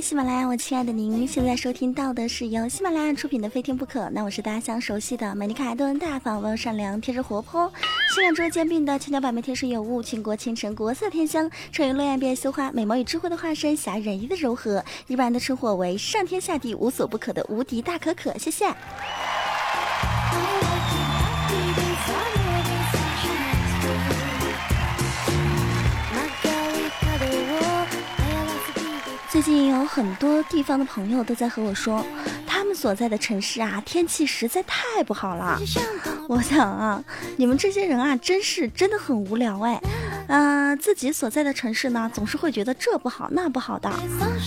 喜马拉雅，我亲爱的您，现在收听到的是由喜马拉雅出品的《非听不可》。那我是大家相熟悉的美丽可爱、多大方、温柔善良、天真活泼、性感捉兼并的千娇百媚、天生有物、倾国倾城、国色天香、沉鱼落雁、变羞花、美貌与智慧的化身、侠仁义的柔和，一般的称呼为上天下地无所不可的无敌大可可。谢谢。近有很多地方的朋友都在和我说，他们所在的城市啊，天气实在太不好了。我想啊，你们这些人啊，真是真的很无聊哎。嗯，自己所在的城市呢，总是会觉得这不好那不好的。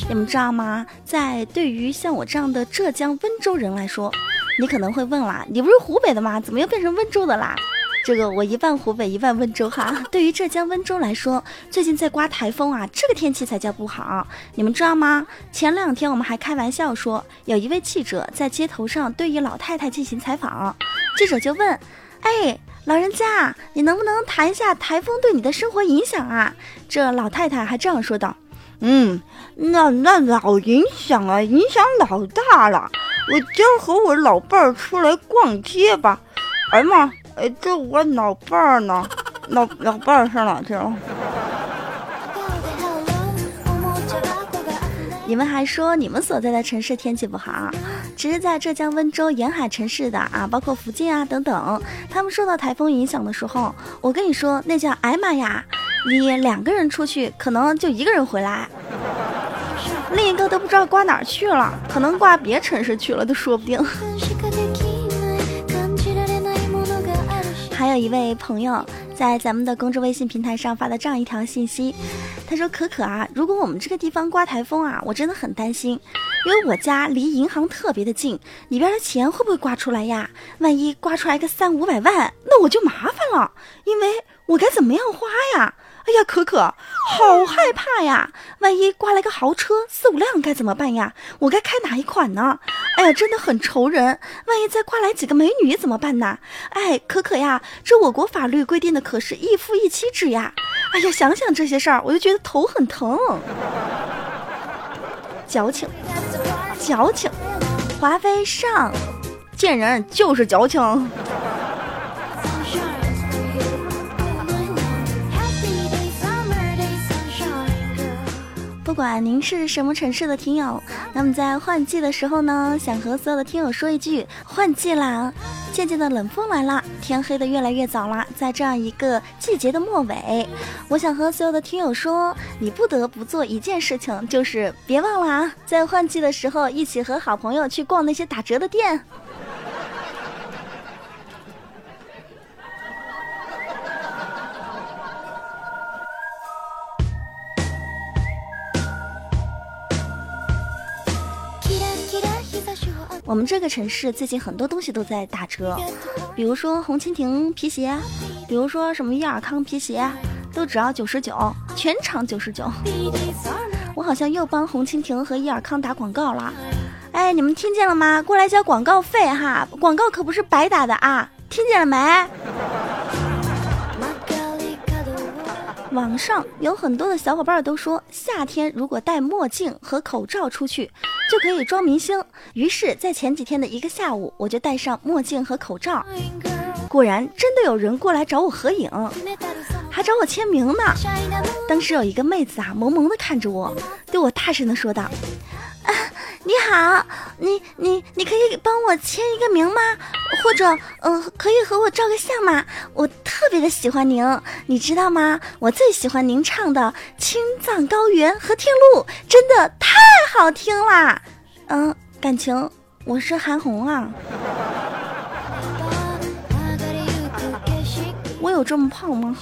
你们知道吗？在对于像我这样的浙江温州人来说，你可能会问啦，你不是湖北的吗？怎么又变成温州的啦？这个我一半湖北一半温州哈。对于浙江温州来说，最近在刮台风啊，这个天气才叫不好。你们知道吗？前两天我们还开玩笑说，有一位记者在街头上对一老太太进行采访，记者就问：“哎，老人家，你能不能谈一下台风对你的生活影响啊？”这老太太还这样说道：“嗯，那那老影响啊，影响老大了。我今儿和我老伴儿出来逛街吧。哎呀妈！”哎，这我老伴儿呢？老老伴儿上哪去了？你们还说你们所在的城市天气不好，其实在浙江温州沿海城市的啊，包括福建啊等等，他们受到台风影响的时候，我跟你说，那叫哎妈呀！你两个人出去，可能就一个人回来，另一个都不知道挂哪儿去了，可能挂别城市去了都说不定。有一位朋友在咱们的公众微信平台上发了这样一条信息，他说：“可可啊，如果我们这个地方刮台风啊，我真的很担心，因为我家离银行特别的近，里边的钱会不会刮出来呀？万一刮出来个三五百万，那我就麻烦了，因为我该怎么样花呀？”哎呀，可可，好害怕呀！万一刮来个豪车四五辆该怎么办呀？我该开哪一款呢？哎呀，真的很愁人。万一再刮来几个美女怎么办呢？哎，可可呀，这我国法律规定的可是一夫一妻制呀！哎呀，想想这些事儿，我就觉得头很疼。矫情，矫情，华妃上，贱人就是矫情。不管您是什么城市的听友，那么在换季的时候呢，想和所有的听友说一句：换季啦！渐渐的冷风来了，天黑的越来越早啦。在这样一个季节的末尾，我想和所有的听友说，你不得不做一件事情，就是别忘了啊，在换季的时候，一起和好朋友去逛那些打折的店。我们这个城市最近很多东西都在打折，比如说红蜻蜓皮鞋，比如说什么伊尔康皮鞋，都只要九十九，全场九十九。我好像又帮红蜻蜓和伊尔康打广告了，哎，你们听见了吗？过来交广告费哈，广告可不是白打的啊，听见了没？网上有很多的小伙伴都说，夏天如果戴墨镜和口罩出去，就可以装明星。于是，在前几天的一个下午，我就戴上墨镜和口罩，果然真的有人过来找我合影，还找我签名呢。当时有一个妹子啊，萌萌的看着我，对我大声的说道。啊，你好，你你你可以帮我签一个名吗？或者，嗯，可以和我照个相吗？我特别的喜欢您，你知道吗？我最喜欢您唱的《青藏高原》和《天路》，真的太好听啦。嗯，感情我是韩红啊。我有这么胖吗？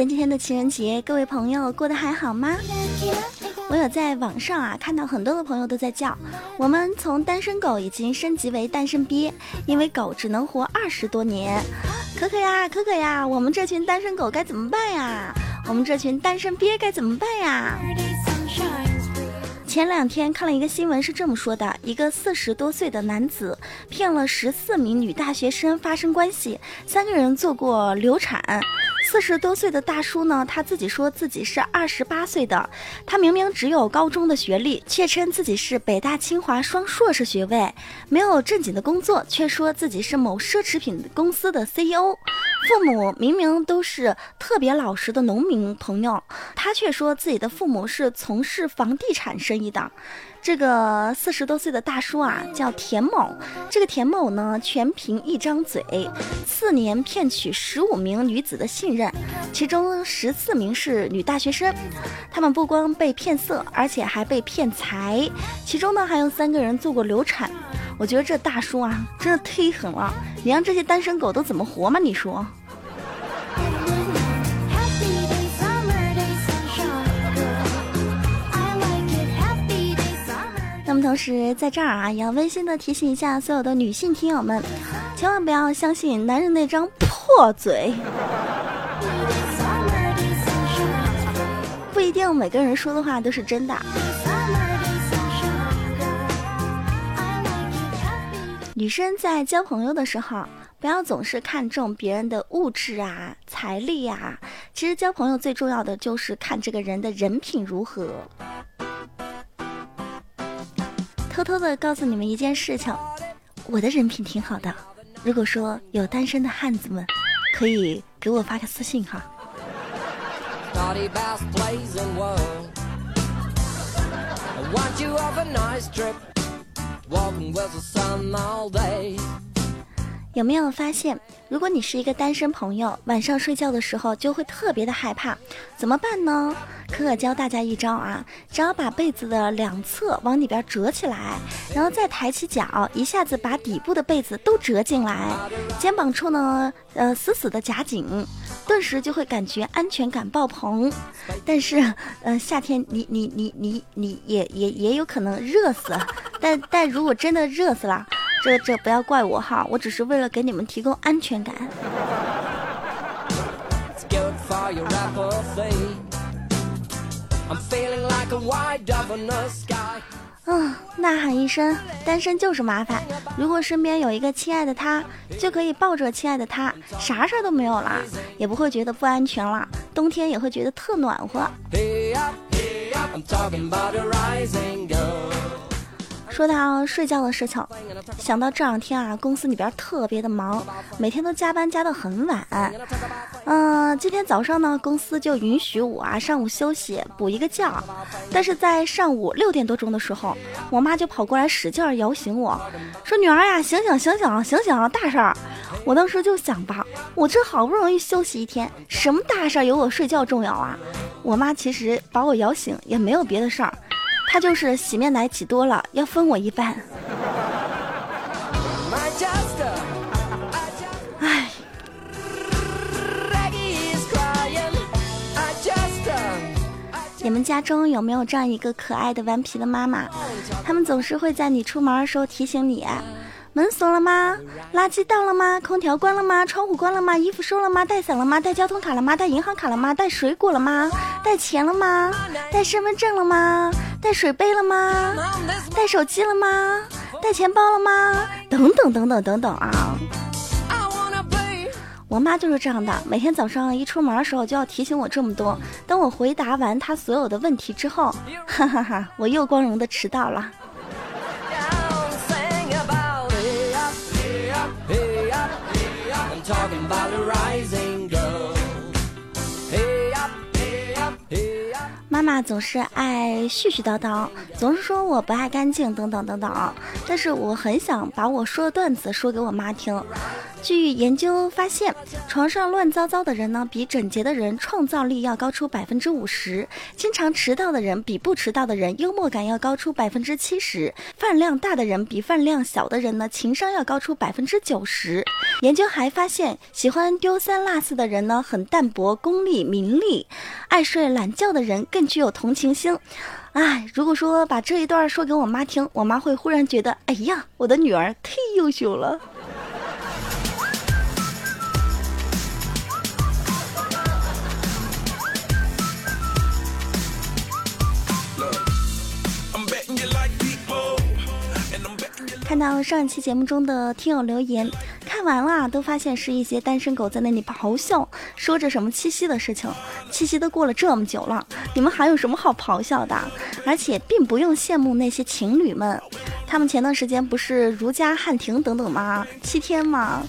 前几天的情人节，各位朋友过得还好吗？我有在网上啊看到很多的朋友都在叫我们从单身狗已经升级为单身鳖，因为狗只能活二十多年。可可呀，可可呀，我们这群单身狗该怎么办呀？我们这群单身鳖该怎么办呀？前两天看了一个新闻，是这么说的：一个四十多岁的男子骗了十四名女大学生发生关系，三个人做过流产。四十多岁的大叔呢，他自己说自己是二十八岁的，他明明只有高中的学历，却称自己是北大清华双硕士学位，没有正经的工作，却说自己是某奢侈品公司的 CEO。父母明明都是特别老实的农民朋友，他却说自己的父母是从事房地产生意的。这个四十多岁的大叔啊，叫田某。这个田某呢，全凭一张嘴，四年骗取十五名女子的信任，其中十四名是女大学生。他们不光被骗色，而且还被骗财，其中呢还有三个人做过流产。我觉得这大叔啊，真的忒狠了！你让这些单身狗都怎么活嘛？你说？那么同时在这儿啊，也要温馨的提醒一下所有的女性听友们，千万不要相信男人那张破嘴，不一定每个人说的话都是真的。女生在交朋友的时候，不要总是看重别人的物质啊、财力呀，其实交朋友最重要的就是看这个人的人品如何。偷偷的告诉你们一件事情，我的人品挺好的。如果说有单身的汉子们，可以给我发个私信哈。有没有发现，如果你是一个单身朋友，晚上睡觉的时候就会特别的害怕，怎么办呢？可可教大家一招啊，只要把被子的两侧往里边折起来，然后再抬起脚，一下子把底部的被子都折进来，肩膀处呢，呃，死死的夹紧，顿时就会感觉安全感爆棚。但是，呃，夏天你你你你你也也也有可能热死，但但如果真的热死了。这这不要怪我哈，我只是为了给你们提供安全感。嗯，呐喊一声，单身就是麻烦。如果身边有一个亲爱的他，就可以抱着亲爱的他，啥事儿都没有了，也不会觉得不安全了，冬天也会觉得特暖和。说到睡觉的事情，想到这两天啊，公司里边特别的忙，每天都加班加到很晚。嗯，今天早上呢，公司就允许我啊上午休息补一个觉。但是在上午六点多钟的时候，我妈就跑过来使劲摇醒我，说：“女儿呀，醒醒醒醒醒醒，大事儿！”我当时就想吧，我这好不容易休息一天，什么大事儿有我睡觉重要啊？我妈其实把我摇醒也没有别的事儿。他就是洗面奶挤多了，要分我一半。唉，你们家中有没有这样一个可爱的顽皮的妈妈？他们总是会在你出门的时候提醒你。门锁了吗？垃圾倒了吗？空调关了吗？窗户关了吗？衣服收了吗？带伞了吗？带交通卡了吗？带银行卡了吗？带水果了吗？带钱了吗？带身份证了吗？带水杯了吗？带手机了吗？带钱包了吗？等等等等等等啊！我妈就是这样的，每天早上一出门的时候就要提醒我这么多。等我回答完她所有的问题之后，哈哈哈，我又光荣的迟到了。妈总是爱絮絮叨叨，总是说我不爱干净，等等等等。但是我很想把我说的段子说给我妈听。据研究发现，床上乱糟糟的人呢，比整洁的人创造力要高出百分之五十；经常迟到的人比不迟到的人幽默感要高出百分之七十；饭量大的人比饭量小的人呢情商要高出百分之九十。研究还发现，喜欢丢三落四的人呢，很淡泊功利名利；爱睡懒觉的人更具有同情心。哎，如果说把这一段说给我妈听，我妈会忽然觉得，哎呀，我的女儿忒优秀了。看到上一期节目中的听友留言，看完了都发现是一些单身狗在那里咆哮，说着什么七夕的事情。七夕都过了这么久了，你们还有什么好咆哮的？而且并不用羡慕那些情侣们，他们前段时间不是如家汉庭等等吗？七天吗？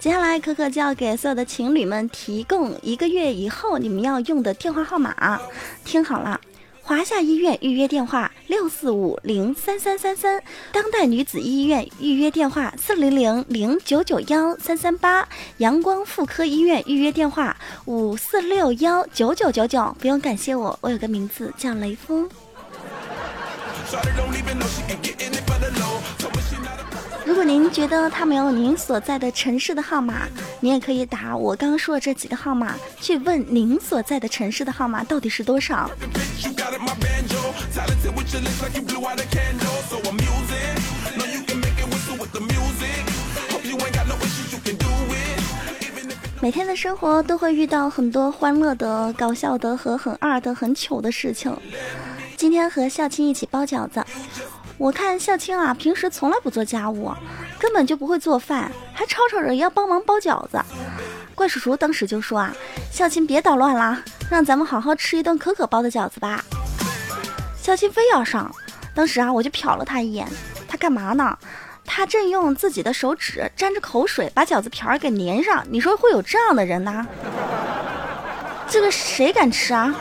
接下来可可就要给所有的情侣们提供一个月以后你们要用的电话号码，听好了。华夏医院预约电话六四五零三三三三，当代女子医院预约电话四零零零九九幺三三八，阳光妇科医院预约电话五四六幺九九九九。不用感谢我，我有个名字叫雷锋。如果您觉得他没有您所在的城市的号码，您也可以打我刚刚说的这几个号码去问您所在的城市的号码到底是多少。每天的生活都会遇到很多欢乐的、搞笑的和很二的、很糗的事情。今天和孝青一起包饺子。我看孝青啊，平时从来不做家务，根本就不会做饭，还吵吵着要帮忙包饺子。怪叔叔当时就说啊：“孝青别捣乱了，让咱们好好吃一顿可可包的饺子吧。”孝青非要上，当时啊，我就瞟了他一眼，他干嘛呢？他正用自己的手指沾着口水把饺子皮儿给粘上。你说会有这样的人呢？这个谁敢吃啊？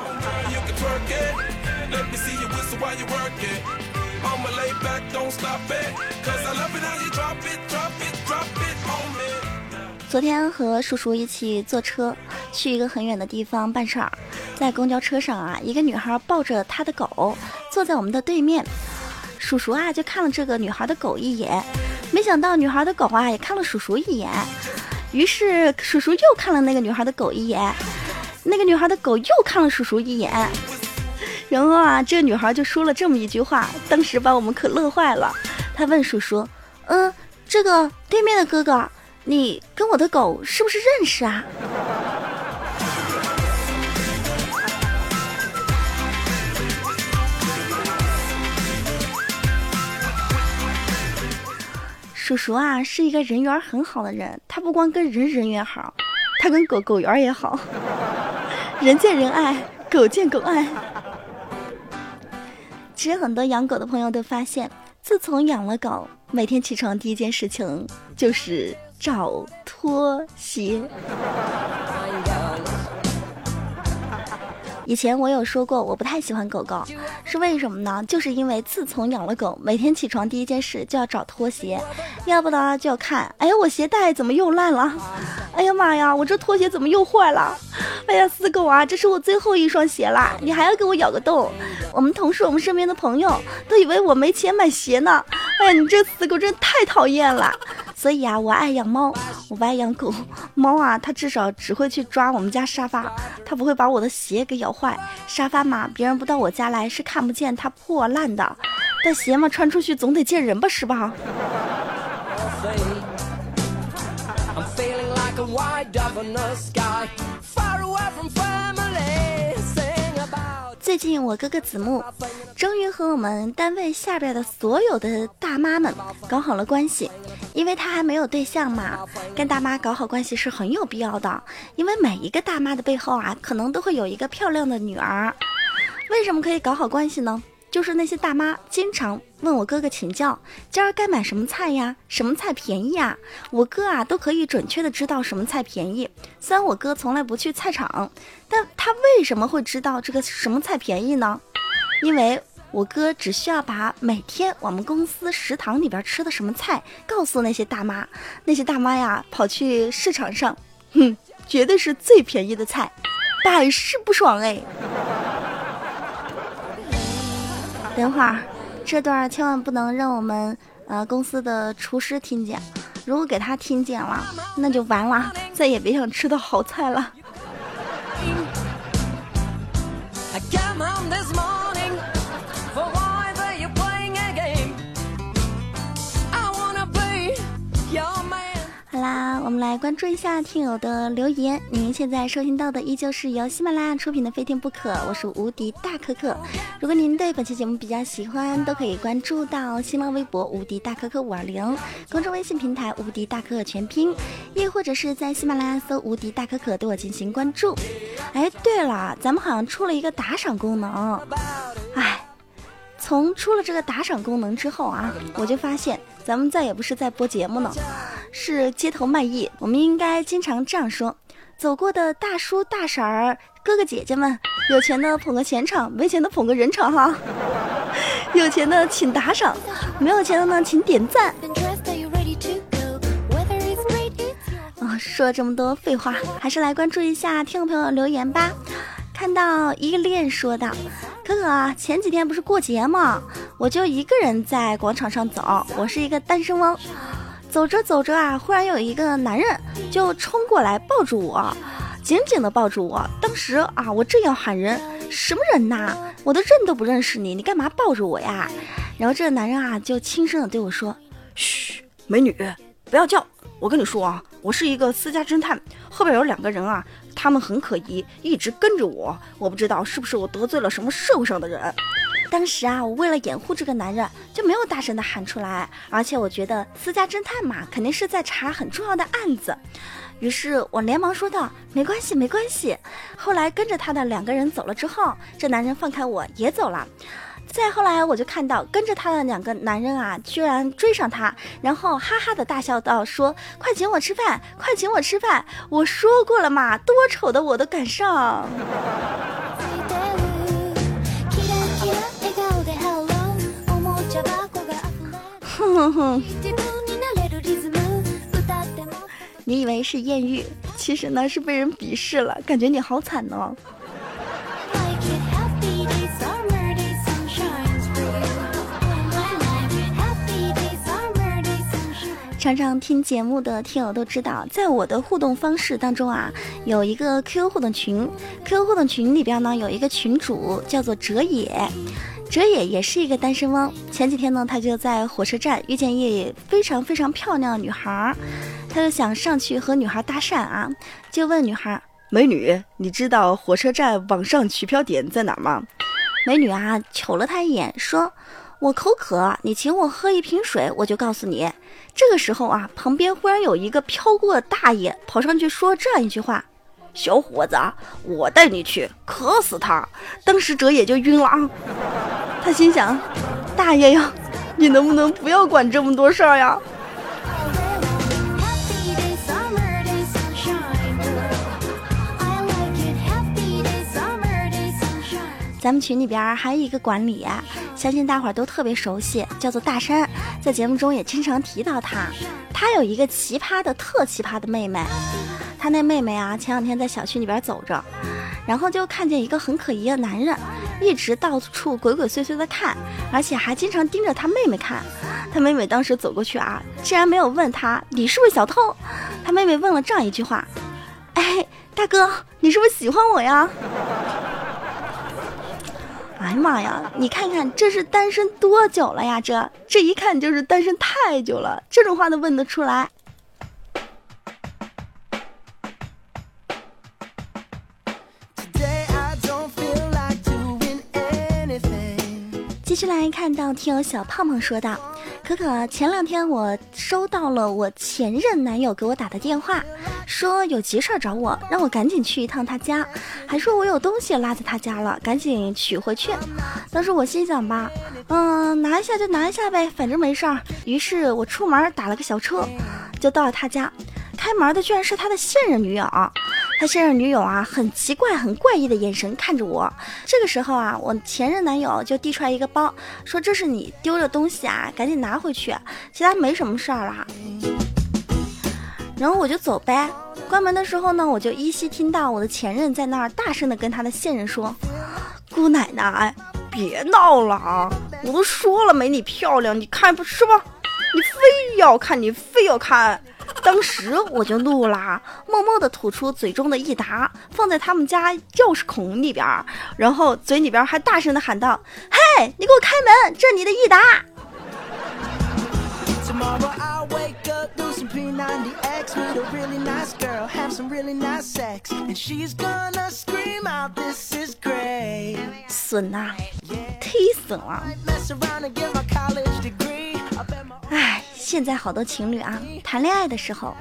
昨天和叔叔一起坐车去一个很远的地方办事儿，在公交车上啊，一个女孩抱着她的狗坐在我们的对面，叔叔啊就看了这个女孩的狗一眼，没想到女孩的狗啊也看了叔叔一眼，于是叔叔又看了那个女孩的狗一眼，那个女孩的狗又看了叔叔一眼，然后啊这个女孩就说了这么一句话，当时把我们可乐坏了，她问叔叔：“嗯，这个对面的哥哥。”你跟我的狗是不是认识啊？叔叔啊，是一个人缘很好的人。他不光跟人人缘好，他跟狗狗缘也好。人见人爱，狗见狗爱。其实很多养狗的朋友都发现，自从养了狗，每天起床第一件事情就是。找拖鞋。以前我有说过，我不太喜欢狗狗，是为什么呢？就是因为自从养了狗，每天起床第一件事就要找拖鞋，要不呢就要看，哎呀，我鞋带怎么又烂了？哎呀妈呀，我这拖鞋怎么又坏了？哎呀，死狗啊，这是我最后一双鞋啦，你还要给我咬个洞？我们同事、我们身边的朋友都以为我没钱买鞋呢。哎呀，你这死狗真太讨厌了。所以啊，我爱养猫，我不爱养狗。猫啊，它至少只会去抓我们家沙发，它不会把我的鞋给咬坏。沙发嘛，别人不到我家来是看不见它破烂的，但鞋嘛，穿出去总得见人吧，是吧？最近我哥哥子木终于和我们单位下边的所有的大妈们搞好了关系，因为他还没有对象嘛，跟大妈搞好关系是很有必要的。因为每一个大妈的背后啊，可能都会有一个漂亮的女儿。为什么可以搞好关系呢？就是那些大妈经常问我哥哥请教，今儿该买什么菜呀？什么菜便宜啊？我哥啊都可以准确的知道什么菜便宜。虽然我哥从来不去菜场，但他为什么会知道这个什么菜便宜呢？因为我哥只需要把每天我们公司食堂里边吃的什么菜告诉那些大妈，那些大妈呀跑去市场上，哼，绝对是最便宜的菜，百试不爽哎。等会儿，这段千万不能让我们呃公司的厨师听见，如果给他听见了，那就完了，再也别想吃到好菜了。我们来关注一下听友的留言。您现在收听到的依旧是由喜马拉雅出品的《非听不可》，我是无敌大可可。如果您对本期节目比较喜欢，都可以关注到新浪微博“无敌大可可五二零”，公众微信平台“无敌大可可全拼”，亦或者是在喜马拉雅搜“无敌大可可”对我进行关注。哎，对了，咱们好像出了一个打赏功能。哎，从出了这个打赏功能之后啊，我就发现。咱们再也不是在播节目呢，是街头卖艺。我们应该经常这样说：走过的大叔、大婶儿、哥哥姐姐们，有钱的捧个钱场，没钱的捧个人场哈。有钱的请打赏，没有钱的呢请点赞。啊，说了这么多废话，还是来关注一下听众朋友留言吧。看到依恋说道：“可可啊，前几天不是过节吗？我就一个人在广场上走，我是一个单身汪。走着走着啊，忽然有一个男人就冲过来抱住我，紧紧的抱住我。当时啊，我正要喊人，什么人呐？我的认都不认识你，你干嘛抱住我呀？然后这个男人啊，就轻声的对我说：嘘，美女，不要叫。我跟你说啊，我是一个私家侦探，后边有两个人啊。”他们很可疑，一直跟着我，我不知道是不是我得罪了什么社会上的人。当时啊，我为了掩护这个男人，就没有大声的喊出来。而且我觉得私家侦探嘛，肯定是在查很重要的案子。于是我连忙说道：“没关系，没关系。”后来跟着他的两个人走了之后，这男人放开我也走了。再后来，我就看到跟着他的两个男人啊，居然追上他，然后哈哈的大笑道：“说快请我吃饭，快请我吃饭！我说过了嘛，多丑的我都敢上。”哼哼哼，你以为是艳遇，其实呢是被人鄙视了，感觉你好惨呢。常常听节目的听友都知道，在我的互动方式当中啊，有一个 QQ 互动群，QQ 互动群里边呢有一个群主叫做哲野，哲野也是一个单身汪。前几天呢，他就在火车站遇见一非常非常漂亮的女孩，他就想上去和女孩搭讪啊，就问女孩：“美女，你知道火车站网上取票点在哪吗？”美女啊，瞅了他一眼，说。我口渴，你请我喝一瓶水，我就告诉你。这个时候啊，旁边忽然有一个飘过的大爷跑上去说这样一句话：“小伙子，我带你去，渴死他。”当时哲也就晕了啊。他心想：“大爷呀，你能不能不要管这么多事儿呀？”咱们群里边还有一个管理，相信大伙儿都特别熟悉，叫做大山，在节目中也经常提到他。他有一个奇葩的、特奇葩的妹妹，他那妹妹啊，前两天在小区里边走着，然后就看见一个很可疑的男人，一直到处鬼鬼祟祟的看，而且还经常盯着他妹妹看。他妹妹当时走过去啊，竟然没有问他你是不是小偷，他妹妹问了这样一句话：“哎，大哥，你是不是喜欢我呀？”哎呀妈呀！你看看这是单身多久了呀？这这一看就是单身太久了，这种话都问得出来。接下来看到听友小胖胖说道。可可，前两天我收到了我前任男友给我打的电话，说有急事儿找我，让我赶紧去一趟他家，还说我有东西落在他家了，赶紧取回去。当时我心想吧，嗯，拿一下就拿一下呗，反正没事儿。于是我出门打了个小车，就到了他家。开门的居然是他的现任女友。他现任女友啊，很奇怪、很怪异的眼神看着我。这个时候啊，我前任男友就递出来一个包，说：“这是你丢的东西啊，赶紧拿回去，其他没什么事儿了。”然后我就走呗。关门的时候呢，我就依稀听到我的前任在那儿大声的跟他的现任说：“姑奶奶，别闹了啊！我都说了没你漂亮，你看不是吧？你非要看，你非要看。”当时我就怒了，默默地吐出嘴中的益达，放在他们家钥匙孔里边，然后嘴里边还大声地喊道：“嘿，你给我开门，这是你的益达。”损呐，忒损了！哎，现在好多情侣啊，谈恋爱的时候，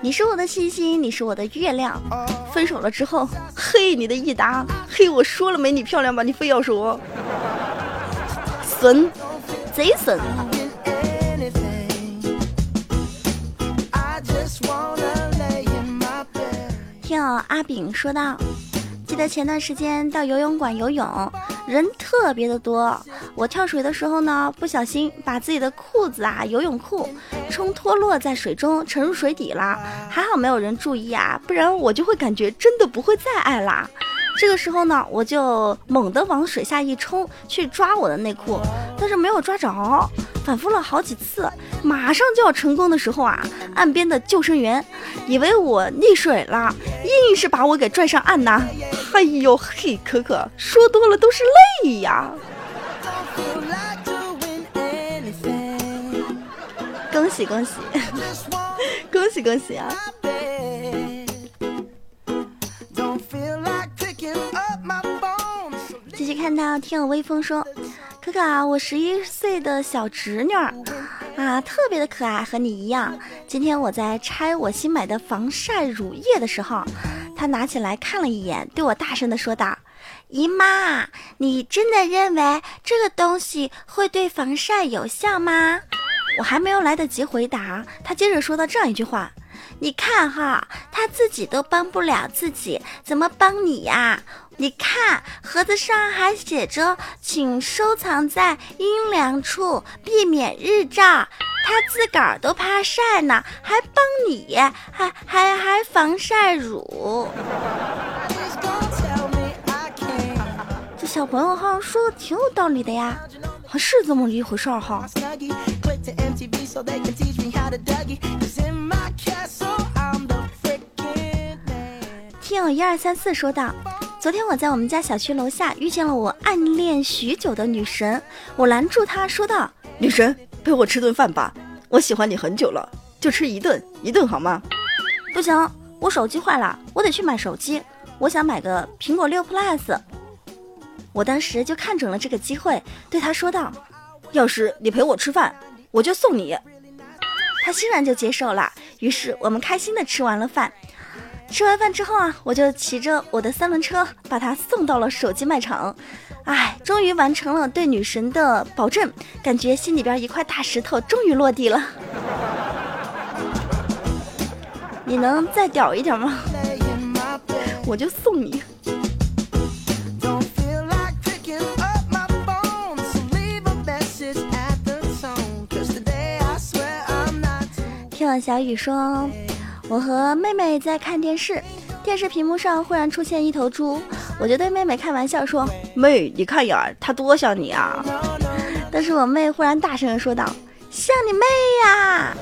你是我的星星，你是我的月亮，分手了之后，嘿，你的益达，嘿，我说了没你漂亮吧，你非要说，损，贼损。听阿炳说道。记得前段时间到游泳馆游泳，人特别的多。我跳水的时候呢，不小心把自己的裤子啊，游泳裤冲脱落在水中，沉入水底了。还好没有人注意啊，不然我就会感觉真的不会再爱啦。这个时候呢，我就猛地往水下一冲，去抓我的内裤，但是没有抓着。反复了好几次，马上就要成功的时候啊，岸边的救生员以为我溺水了，硬是把我给拽上岸呐。哎呦嘿，可可说多了都是泪呀！恭喜 恭喜，恭喜恭喜啊！继续看到听友微风说。个啊，我十一岁的小侄女儿啊，特别的可爱，和你一样。今天我在拆我新买的防晒乳液的时候，她拿起来看了一眼，对我大声的说道：“姨妈，你真的认为这个东西会对防晒有效吗？”我还没有来得及回答，她接着说到这样一句话：“你看哈，她自己都帮不了自己，怎么帮你呀？”你看盒子上还写着，请收藏在阴凉处，避免日照。他自个儿都怕晒呢，还帮你，还还还防晒乳。这小朋友好像说的挺有道理的呀，还是这么一回事儿哈。听友一二三四说道。昨天我在我们家小区楼下遇见了我暗恋许久的女神，我拦住她说道：“女神，陪我吃顿饭吧，我喜欢你很久了，就吃一顿，一顿好吗？”不行，我手机坏了，我得去买手机，我想买个苹果六 Plus。我当时就看准了这个机会，对她说道：“要是你陪我吃饭，我就送你。”她欣然就接受了，于是我们开心的吃完了饭。吃完饭之后啊，我就骑着我的三轮车把他送到了手机卖场。哎，终于完成了对女神的保证，感觉心里边一块大石头终于落地了。你能再屌一点吗？我就送你。听了小雨说。我和妹妹在看电视，电视屏幕上忽然出现一头猪，我就对妹妹开玩笑说：“妹，你看呀，它多像你啊！”但是我妹忽然大声的说道：“像你妹呀！”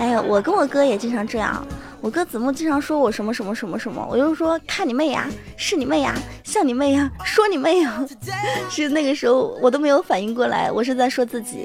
哎呀，我跟我哥也经常这样，我哥子木经常说我什么什么什么什么，我就说看你妹呀，是你妹呀，像你妹呀，说你妹呀。是那个时候我都没有反应过来，我是在说自己。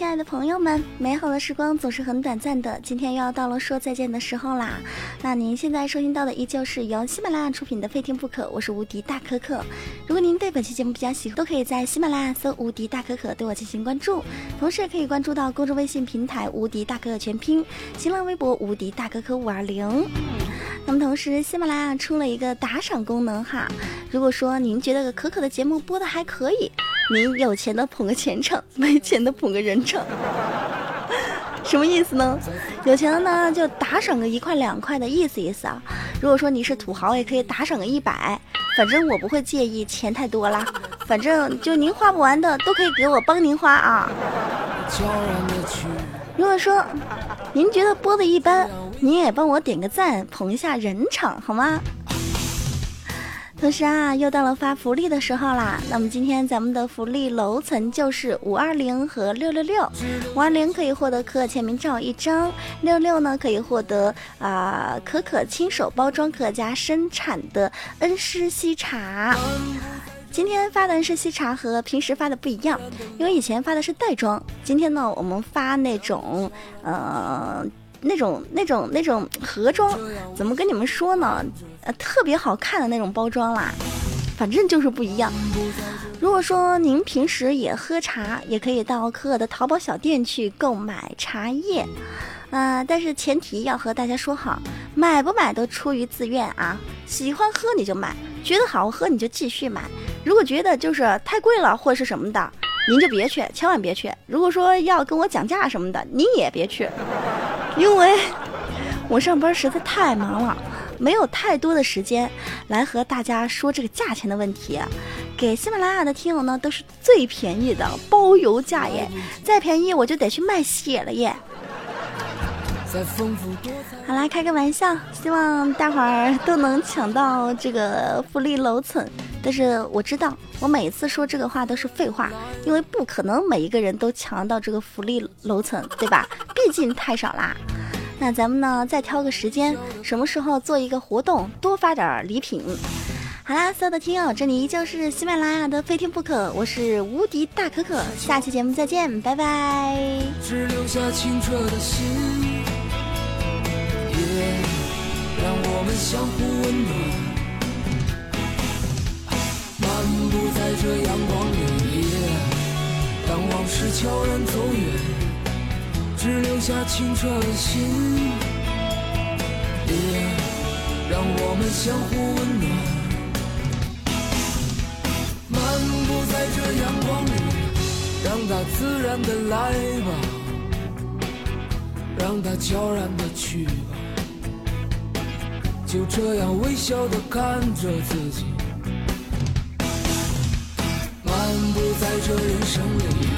亲爱的朋友们，美好的时光总是很短暂的，今天又要到了说再见的时候啦。那您现在收听到的依旧是由喜马拉雅出品的《非听不可》，我是无敌大可可。如果您对本期节目比较喜欢，都可以在喜马拉雅搜“无敌大可可”对我进行关注，同时也可以关注到公众微信平台“无敌大可可全拼”，新浪微博“无敌大可可五二零”。那么同时，喜马拉雅出了一个打赏功能哈，如果说您觉得可可的节目播的还可以。您有钱的捧个钱场，没钱的捧个人场，什么意思呢？有钱的呢就打赏个一块两块的意思意思啊。如果说你是土豪，也可以打赏个一百，反正我不会介意钱太多了，反正就您花不完的都可以给我帮您花啊。如果说您觉得播的一般，您也帮我点个赞，捧一下人场好吗？同时啊，又到了发福利的时候啦。那么今天咱们的福利楼层就是五二零和六六六。五二零可以获得可可签名照一张，六六呢可以获得啊可可亲手包装、可家生产的恩施西茶。今天发的恩施西茶和平时发的不一样，因为以前发的是袋装，今天呢我们发那种呃。那种那种那种盒装，怎么跟你们说呢？呃，特别好看的那种包装啦，反正就是不一样。如果说您平时也喝茶，也可以到可可的淘宝小店去购买茶叶，呃，但是前提要和大家说好，买不买都出于自愿啊。喜欢喝你就买，觉得好喝你就继续买。如果觉得就是太贵了或者是什么的。您就别去，千万别去。如果说要跟我讲价什么的，您也别去，因为我上班实在太忙了，没有太多的时间来和大家说这个价钱的问题。给喜马拉雅的听友呢，都是最便宜的包邮价耶，再便宜我就得去卖血了耶。好啦，开个玩笑，希望大伙儿都能抢到这个福利楼层。但是我知道，我每次说这个话都是废话，因为不可能每一个人都抢到这个福利楼层，对吧？毕竟太少啦。那咱们呢，再挑个时间，什么时候做一个活动，多发点礼品。好啦，所有的听友，这里依旧是喜马拉雅的非听不可，我是无敌大可可，下期节目再见，拜拜。只留下清澈的心。我们相互温暖，漫步在这阳光里，当往事悄然走远，只留下清澈的心。让我们相互温暖，漫步在这阳光里，让它自然的来吧，让它悄然的去。就这样微笑的看着自己，漫步在这人生里。